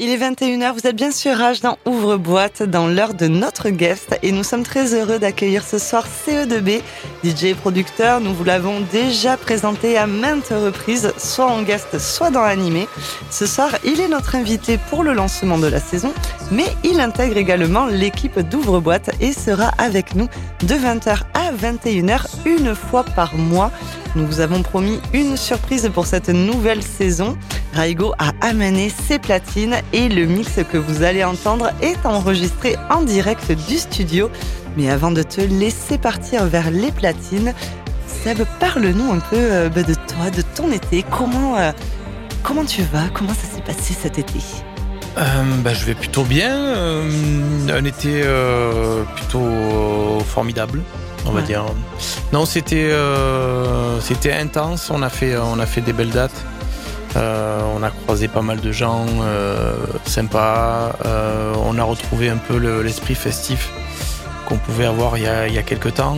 Il est 21h, vous êtes bien sûr Rage dans Ouvre-boîte dans l'heure de notre guest et nous sommes très heureux d'accueillir ce soir CE2B, DJ et producteur. Nous vous l'avons déjà présenté à maintes reprises, soit en guest, soit dans l'animé. Ce soir, il est notre invité pour le lancement de la saison, mais il intègre également l'équipe d'Ouvre-boîte et sera avec nous de 20h à 21h une fois par mois. Nous vous avons promis une surprise pour cette nouvelle saison. Raigo a amené ses platines et le mix que vous allez entendre est enregistré en direct du studio. Mais avant de te laisser partir vers les platines, Seb, parle-nous un peu euh, bah, de toi, de ton été. Comment, euh, comment tu vas? Comment ça s'est passé cet été? Euh, bah, Je vais plutôt bien. Un été plutôt formidable, on va dire. Non, c'était euh, c'était intense. On a fait on a fait des belles dates. Euh, on a croisé pas mal de gens euh, sympas. On a retrouvé un peu le- l'esprit festif qu'on pouvait avoir il y a, il y a quelques temps.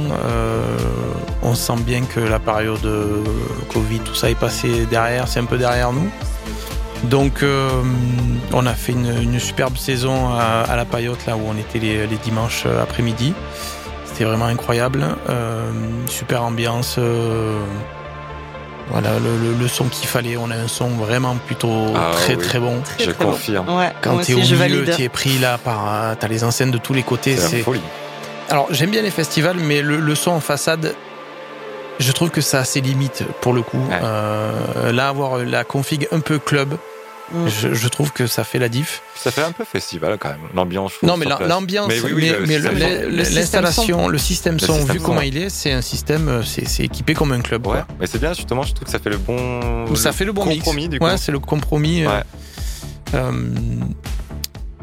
On sent bien que la période euh, Covid, tout ça est passé derrière, c'est un peu derrière nous. Donc euh, on a fait une, une superbe saison à, à la Paillote, là où on était les, les dimanches après-midi. C'était vraiment incroyable. Euh, super ambiance. euh, voilà, le, le- le son qu'il fallait. On a un son vraiment plutôt Ah très oui. très bon. Très, Je très bon. confirme. Ouais, Quand t'es au je milieu, t'es pris là par. T'as les enseignes de tous les côtés. C'est folie. alors j'aime bien les festivals, mais le, le son en façade, je trouve que ça a ses limites pour le coup. Ouais. Euh, là, avoir la config un peu club, Mm. je, je trouve que ça fait la diff. Ça fait un peu festival quand même. L'ambiance. Non, mais l'ambiance, mais, oui, oui, mais le-. Le système l'installation, le système son, vu son, comment il est, c'est un système, euh, c'est équipé comme un club. Ouais, quoi. mais c'est bien justement. Je trouve que ça fait le bon. Ça fait le bon compromis mix. du coup. Ouais, c'est le compromis. euh, Ouais. euh,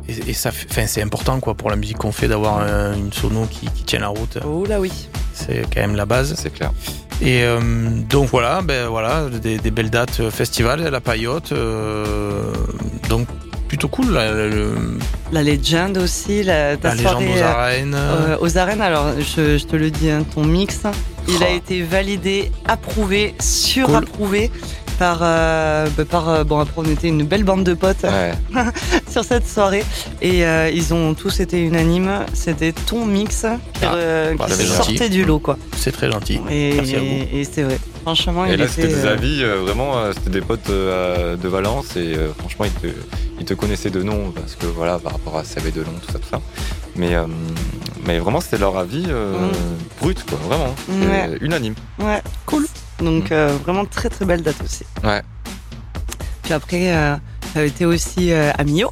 et, et ça, c'est important quoi pour la musique qu'on fait d'avoir une sono qui, qui tient la route. Oh là oui. C'est quand même la base. C'est clair. Et euh, donc voilà, ben voilà, des, des belles dates euh, festival, la paillote. euh, donc plutôt cool. le- La légende aussi, la, ta la légende soirée aux arènes. euh, aux arènes. Alors, je, je te le dis, hein, ton mix, il a Oh. été validé, approuvé, surapprouvé par, euh, bah, par euh, bon après on était une belle bande de potes Ouais. sur cette soirée et euh, ils ont tous été unanimes. C'était ton mix qui, Ah, euh, bah, qui c'est sortait gentil. du lot quoi. C'est très gentil. Et, Merci à vous. et- et c'est vrai. Franchement, Et il là, était, c'était des euh, avis, euh, vraiment, euh, c'était des potes euh, de Valence et euh, franchement, ils te, ils te connaissaient de nom parce que voilà, par rapport à Sabé Delon, tout ça, tout ça. Mais, euh, mais vraiment, c'était leur avis euh, Mm. brut, quoi, vraiment. Ouais. Unanime. Ouais, cool. Donc euh, vraiment très très belle date aussi. Ouais. Puis après, euh, ça a été aussi euh, à Mio.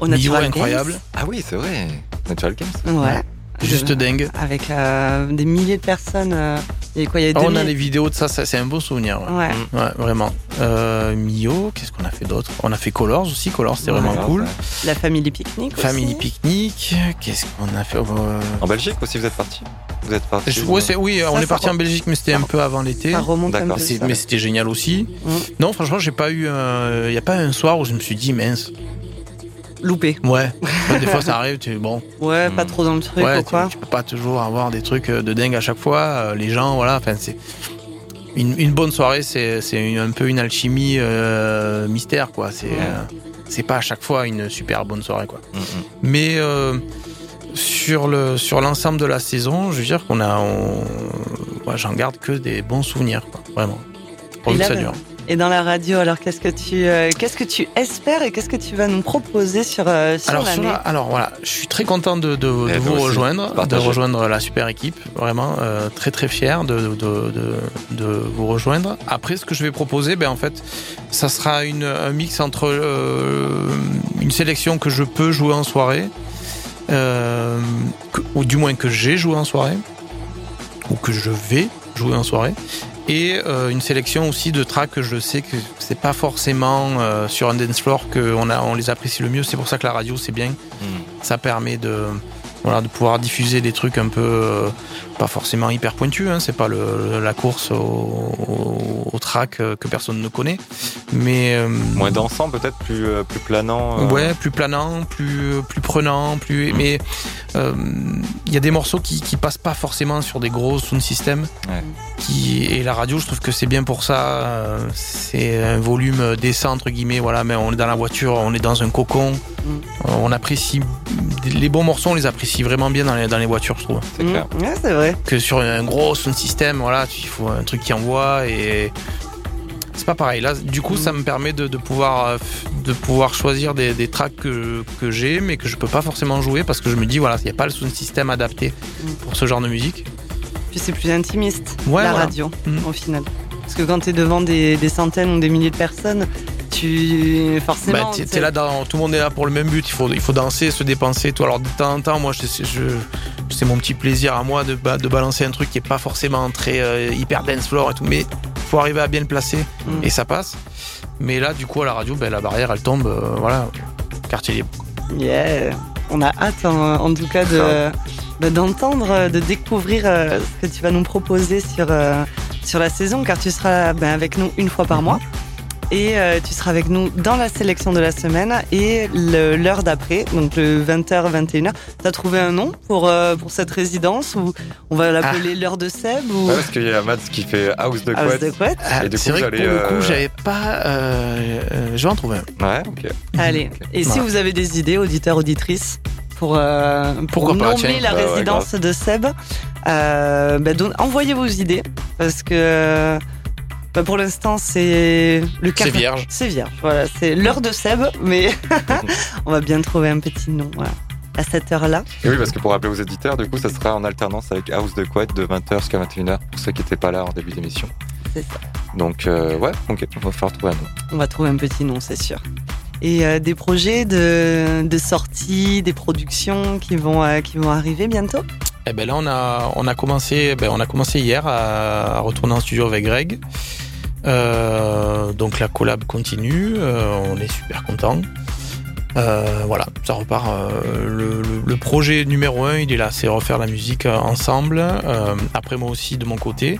Au Mio, Natural incroyable. Ah oui, c'est vrai. Natural Games. Games. Ouais. Juste dingue. Avec euh, des milliers de personnes. euh, il y a quoi Il y a Ah, on a 2000 les vidéos de ça, ça, c'est un beau souvenir. Ouais, Ouais. Mm. Ouais, vraiment. Euh, Mio, qu'est-ce qu'on a fait d'autre? On a fait Colors aussi. Colors, c'était Ouais. vraiment cool. La Family Picnic. aussi. Family Picnic. Qu'est-ce qu'on a fait? Euh, En Belgique aussi, vous êtes parti? Vous êtes parti je- ouais, c'est- Oui, Ça, on est parti en Belgique, mais c'était un peu avant l'été. Mais c'était génial aussi. Mm. Non, franchement, j'ai pas eu. Il n'y a pas un soir où je me suis dit, mince. Loupé. Ouais. des fois, ça arrive. Tu, bon, Ouais, pas Mm. trop dans le truc ouais, ou quoi. tu peux pas toujours avoir des trucs euh, de dingue à chaque fois. Euh, Les gens, voilà. Enfin, c'est une, une bonne soirée. C'est un peu une alchimie euh, mystère, quoi. C'est Ouais. euh, c'est pas à chaque fois une super bonne soirée, quoi. Mm, mm. Mais euh, sur le sur l'ensemble de la saison, je veux dire qu'on a, on- ouais, j'en garde que des bons souvenirs, quoi, vraiment. Pourvu Et que ça dure. Et dans la radio, alors qu'est-ce que tu, euh, qu'est-ce que tu espères et qu'est-ce que tu vas nous proposer sur, euh, sur Alors, sur l'année la- alors voilà, je suis très content de, de, de Eh, vous aussi. rejoindre, de rejoindre la super équipe. Vraiment, euh, très très fier de, de, de, de vous rejoindre. Après, ce que je vais proposer, ben en fait, ça sera une, un mix entre euh, une sélection que je peux jouer en soirée, euh, que- ou du moins que j'ai joué en soirée, ou que je vais jouer en soirée. Et euh, une sélection aussi de tracks que je sais que c'est pas forcément euh, sur un dance floor qu'on a, on les apprécie le mieux. C'est pour ça que la radio c'est bien. Mm. Ça permet de, Voilà, de pouvoir diffuser des trucs un peu euh, pas forcément hyper pointus. Hein, c'est pas le, la course au, au, track euh, que personne ne connaît, mais euh, moins dansant peut-être, plus plus planant. Ouais, plus planant, plus plus prenant, plus. Mm. Mais il y a des morceaux qui, qui passent pas forcément sur des gros sound systems. Ouais. Qui et la radio, je trouve que c'est bien pour ça. c'est un volume décent entre guillemets. Voilà, mais on est dans la voiture, on est dans un cocon. Mm. On apprécie les bons morceaux, on les apprécie vraiment bien dans les, dans les voitures, je trouve. C'est clair. Mmh. Ouais, c'est vrai. Que sur un gros sound system, voilà, il faut un truc qui envoie et c'est pas pareil. Là, du coup, ça me permet de, de pouvoir de pouvoir choisir des, des tracks que, que j'ai, mais que je peux pas forcément jouer parce que je me dis voilà, il n'y a pas le sound system adapté mmh. pour ce genre de musique. Puis c'est plus intimiste la radio mmh. au final. Parce que quand tu es devant des, des, centaines ou des milliers de personnes, tu forcément. Bah, es là dans, tout le monde est là pour le même but. Il faut, il faut danser, se dépenser. Tout. Alors de temps en temps, moi, je, je, c'est mon petit plaisir à moi de, de balancer un truc qui est pas forcément très euh, hyper dance floor et tout, mais faut arriver à bien le placer mm. et ça passe. Mais là, du coup, à la radio, ben, la barrière, elle tombe. Euh, voilà, quartier libre. Yeah, on a hâte hein, en tout cas de d'entendre, de découvrir euh, ce que tu vas nous proposer sur sur la saison, car tu seras ben, avec nous une fois par mois et euh, tu seras avec nous dans la sélection de la semaine et l'heure d'après, donc le 20h, 21h. Tu as trouvé un nom pour, euh, pour cette résidence ou on va l'appeler ah. l'heure de Seb ou... parce qu'il y a Matt qui fait House de Couette. Ah, c'est vrai que pour le coup, euh, j'avais pas. je vais en trouver un. Ouais, ok. Allez, et si vous avez des idées, auditeurs, auditrices, pour, pour nommer la résidence de Seb, ben, envoyez vos idées parce que bah pour l'instant, c'est le C'est vierge. C'est vierge. Voilà, c'est l'heure de Seb, mais on va bien trouver un petit nom. Voilà. À cette heure-là. Et oui, parce que pour rappeler aux éditeurs, du coup, ça sera en alternance avec House de Quad de 20h jusqu'à 21h, pour ceux qui n'étaient pas là en début d'émission. C'est ça. Donc, euh, ouais, ok, on va faire trouver un nom. On va trouver un petit nom, c'est sûr. Et euh, des projets de, de sortie, des productions qui vont, euh, qui vont arriver bientôt? Eh ben là, on a, on a commencé, ben on a commencé hier à, retourner en studio avec Greg. Euh, donc la collab continue, on est super content. Voilà, ça repart. Le, projet numéro un, il est là, c'est refaire la musique ensemble. après moi aussi de mon côté.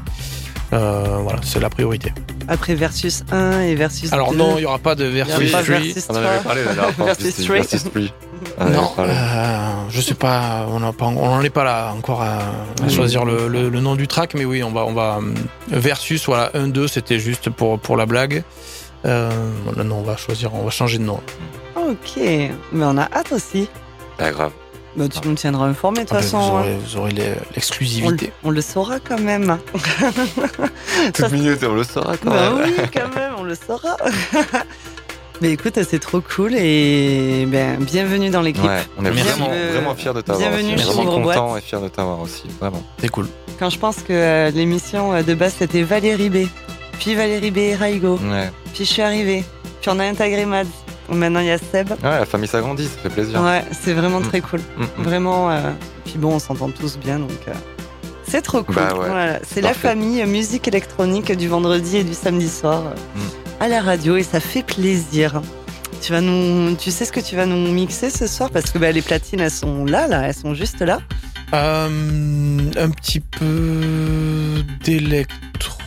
Voilà, c'est la priorité. Après Versus 1 et Versus Alors non, il n'y aura pas de Versus 3. On en avait parlé la dernière fois. Versus 3. non, euh, je sais pas, on n'en est pas là encore à, choisir le, nom du track, mais oui, on va, on va euh, versus voilà 1 2 c'était juste pour pour la blague. Euh, non, on va choisir, on va changer de nom. Ok, mais on a hâte aussi. Pas grave. Bah, tu nous tiendras informés de toute ah, façon. Hein. Vous aurez, l'exclusivité. On, le saura quand même. Toute minute, on le saura quand bah même. Oui, quand même, on le saura. Mais écoute, c'est trop cool et ben, bienvenue dans l'équipe. Ouais, on est vraiment, vraiment fiers de t'avoir. Bienvenue aussi. Vraiment content et fiers de t'avoir aussi, vraiment. C'est cool. Quand je pense que euh, l'émission euh, de base c'était Valérie B, puis Valérie B et Raigo, ouais. puis je suis arrivée, puis on a intégré Mads. Maintenant il y a Seb. Ouais, la famille s'agrandit, ça fait plaisir. Ouais, c'est vraiment mm. très cool. Mm, mm. Vraiment. Euh... Puis bon, on s'entend tous bien donc. Euh... C'est trop cool. Bah ouais, voilà. C'est la famille musique électronique du vendredi et du samedi soir à la radio et ça fait plaisir. Tu vas nous, tu sais ce que tu vas nous mixer ce soir? Parce que bah, les platines elles sont là, là, elles sont juste là. Euh, un petit peu d'électro,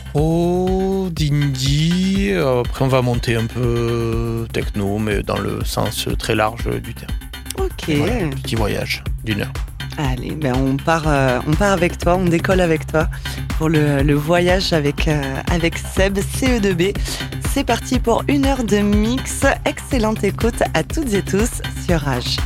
d'indie. Après, on va monter un peu techno, mais dans le sens très large du terme. Ok. petit voyage d'une heure. Allez, ben on part, euh, on part avec toi, on décolle avec toi pour le, le voyage avec, euh, avec Seb CE2B. C'est parti pour une heure de mix. Excellente écoute à toutes et tous sur Rage.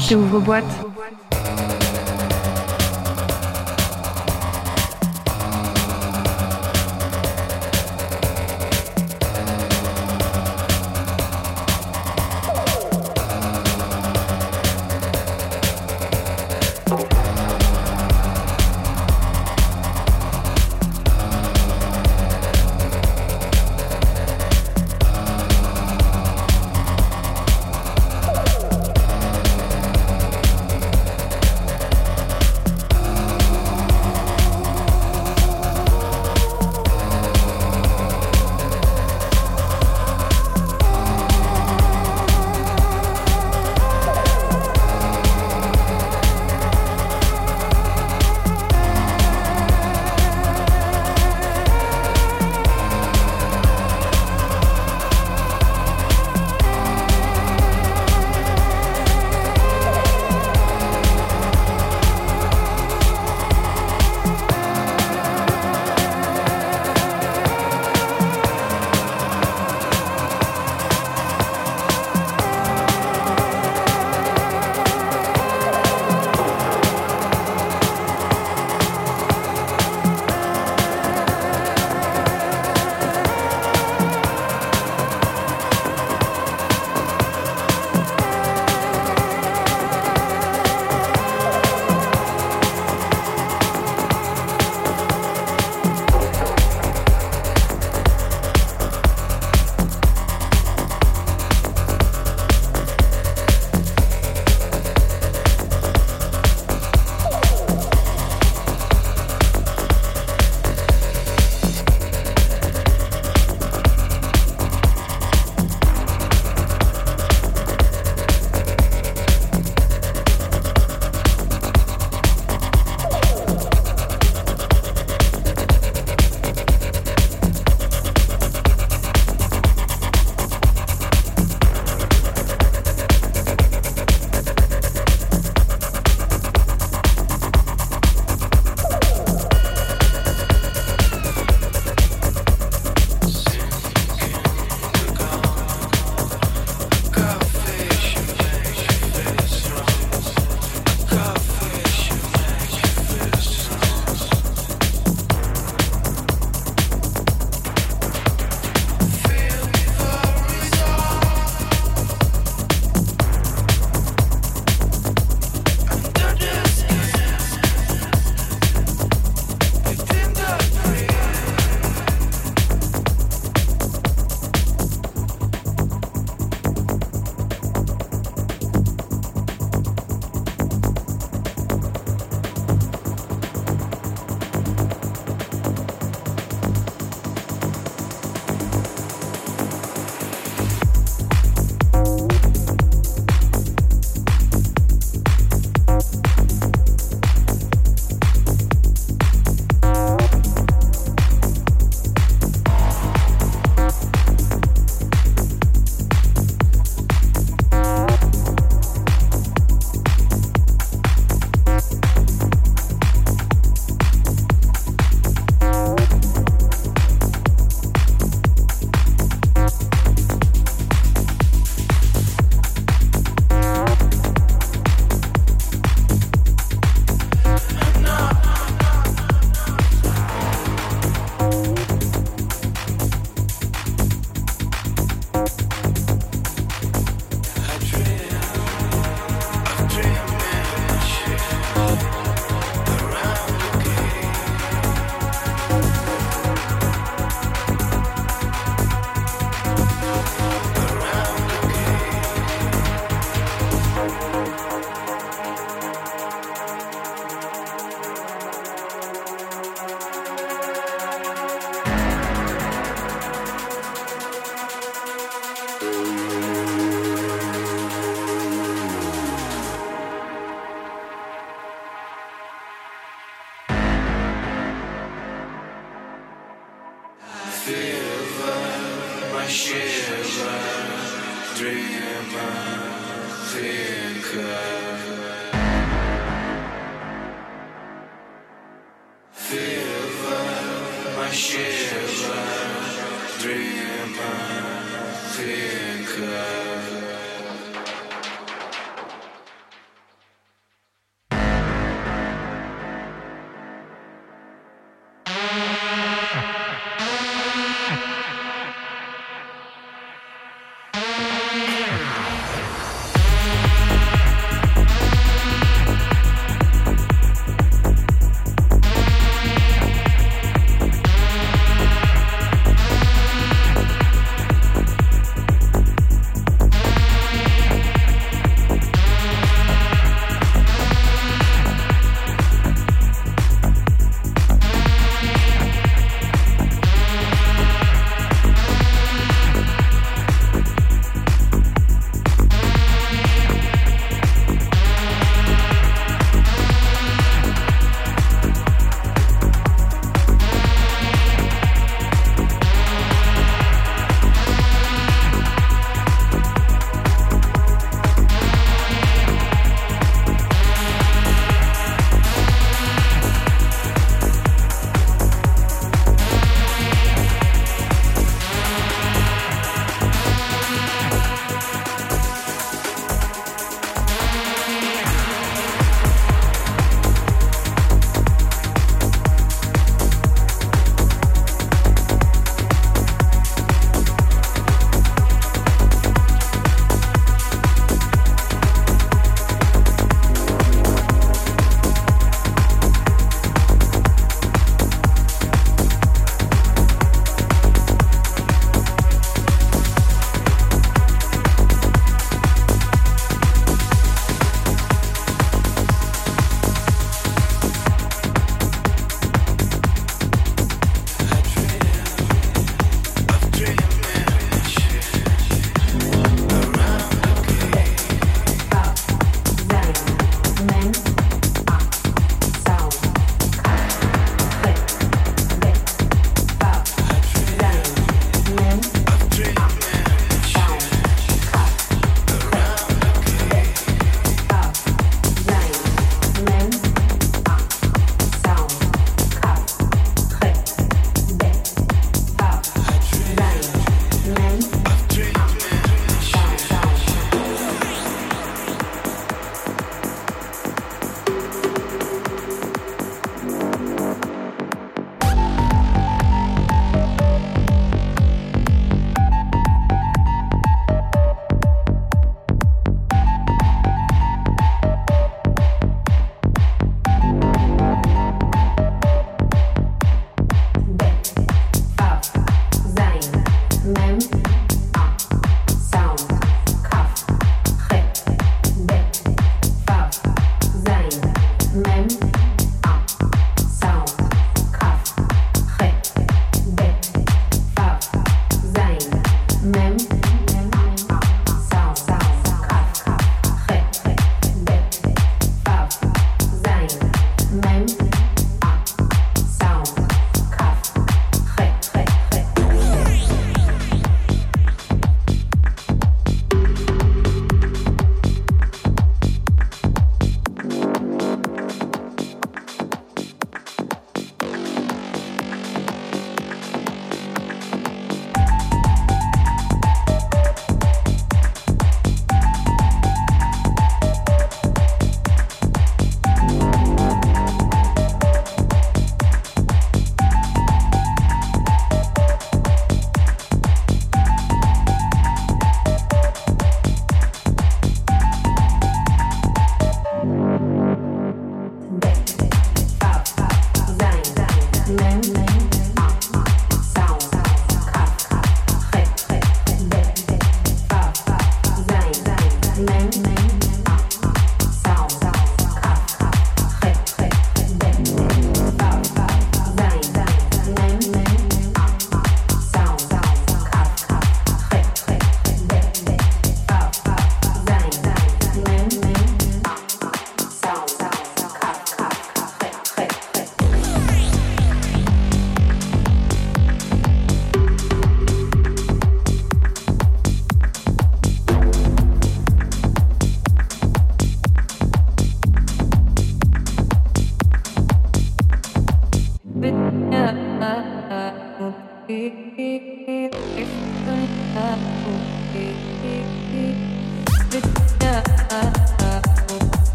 Rage. Ouvre-boîte.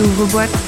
L'instant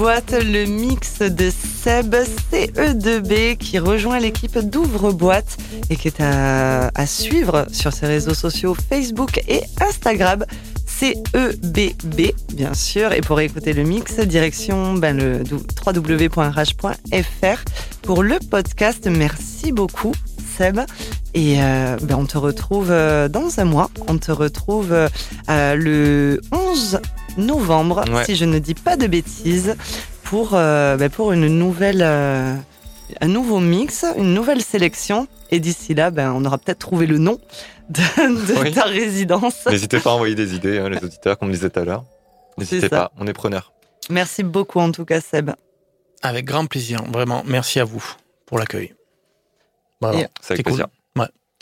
Ouvre-boîte, le mix de Seb CE2B qui rejoint l'équipe d'Ouvre-boîte et qui est à, suivre sur ses réseaux sociaux Facebook et Instagram. CEBB, bien sûr. Et pour écouter le mix, direction ben, le www.rage.fr pour le podcast. Merci beaucoup, Seb. Et euh, ben, on te retrouve euh, dans un mois. On te retrouve euh, le 11 novembre, si je ne dis pas de bêtises, pour, ben, pour une nouvelle, un nouveau mix, une nouvelle sélection. Et d'ici là, ben, on aura peut-être trouvé le nom de, ta résidence. N'hésitez pas à envoyer des idées, hein, les auditeurs, comme on disait tout à l'heure. N'hésitez pas, on est preneur. Merci beaucoup en tout cas, Seb. Avec grand plaisir, vraiment. Merci à vous pour l'accueil. C'est avec plaisir.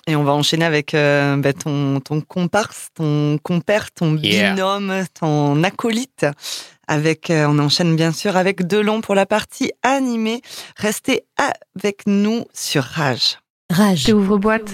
Et on va enchaîner avec euh, bah, ton, ton comparse, ton compère, ton binôme, ton acolyte. Avec, euh, on enchaîne bien sûr avec Delon pour la partie animée. Restez avec nous sur Rage. Rage. Ouvre boîte.